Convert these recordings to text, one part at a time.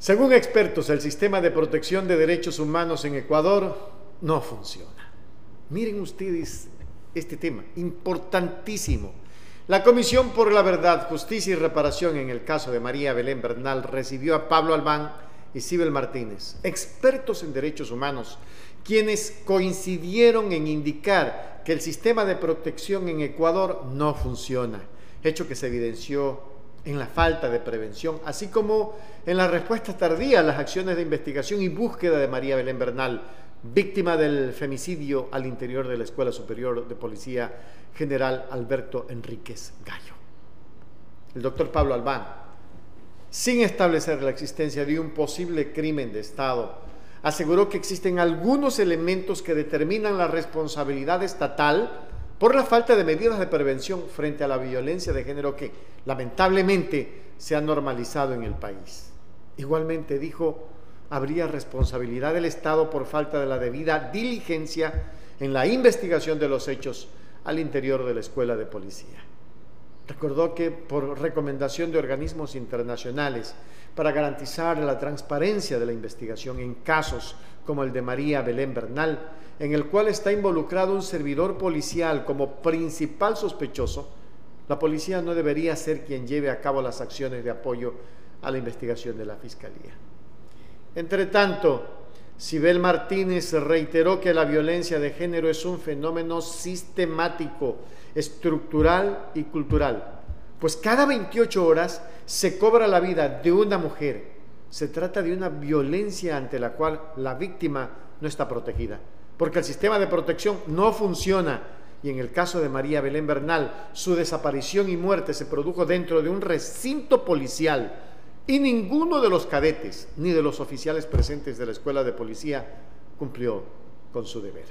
Según expertos, el sistema de protección de derechos humanos en Ecuador no funciona. Miren ustedes este tema, importantísimo. La Comisión por la Verdad, Justicia y Reparación en el caso de María Belén Bernal recibió a Pablo Albán y Sibel Martínez, expertos en derechos humanos, quienes coincidieron en indicar que el sistema de protección en Ecuador no funciona, hecho que se evidenció en la falta de prevención, así como en la respuesta tardía a las acciones de investigación y búsqueda de María Belén Bernal, víctima del femicidio al interior de la Escuela Superior de Policía General Alberto Enríquez Gallo. El doctor Pablo Albán, sin establecer la existencia de un posible crimen de Estado, aseguró que existen algunos elementos que determinan la responsabilidad estatal por la falta de medidas de prevención frente a la violencia de género que lamentablemente se ha normalizado en el país. Igualmente dijo, habría responsabilidad del Estado por falta de la debida diligencia en la investigación de los hechos al interior de la escuela de policía. Recordó que por recomendación de organismos internacionales para garantizar la transparencia de la investigación en casos como el de María Belén Bernal, en el cual está involucrado un servidor policial como principal sospechoso, la policía no debería ser quien lleve a cabo las acciones de apoyo a la investigación de la Fiscalía. Entre tanto, Sibel Martínez reiteró que la violencia de género es un fenómeno sistemático, estructural y cultural, pues cada 28 horas se cobra la vida de una mujer. Se trata de una violencia ante la cual la víctima no está protegida, porque el sistema de protección no funciona. Y en el caso de María Belén Bernal, su desaparición y muerte se produjo dentro de un recinto policial y ninguno de los cadetes ni de los oficiales presentes de la escuela de policía cumplió con su deber.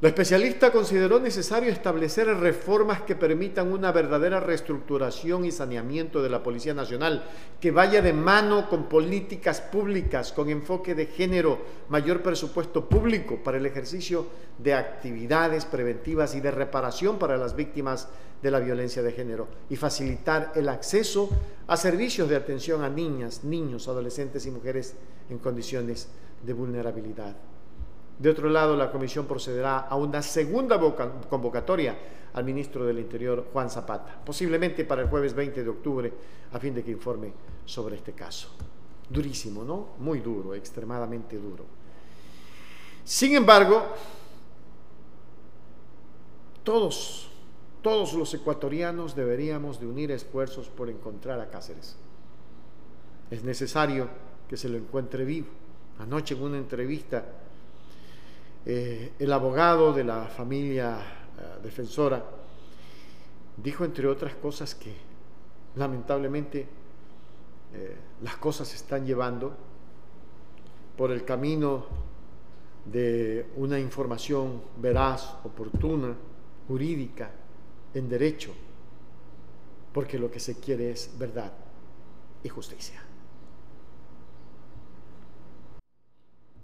La especialista consideró necesario establecer reformas que permitan una verdadera reestructuración y saneamiento de la Policía Nacional, que vaya de mano con políticas públicas, con enfoque de género, mayor presupuesto público para el ejercicio de actividades preventivas y de reparación para las víctimas de la violencia de género y facilitar el acceso a servicios de atención a niñas, niños, adolescentes y mujeres en condiciones de vulnerabilidad. De otro lado, la comisión procederá a una segunda convocatoria al ministro del Interior, Juan Zapata, posiblemente para el jueves 20 de octubre, a fin de que informe sobre este caso. Durísimo, ¿no? Muy duro, extremadamente duro. Sin embargo, todos, todos los ecuatorianos deberíamos de unir esfuerzos por encontrar a Cáceres. Es necesario que se lo encuentre vivo. Anoche en una entrevista eh, el abogado de la familia eh, defensora dijo, entre otras cosas, que lamentablemente eh, las cosas se están llevando por el camino de una información veraz, oportuna, jurídica, en derecho, porque lo que se quiere es verdad y justicia.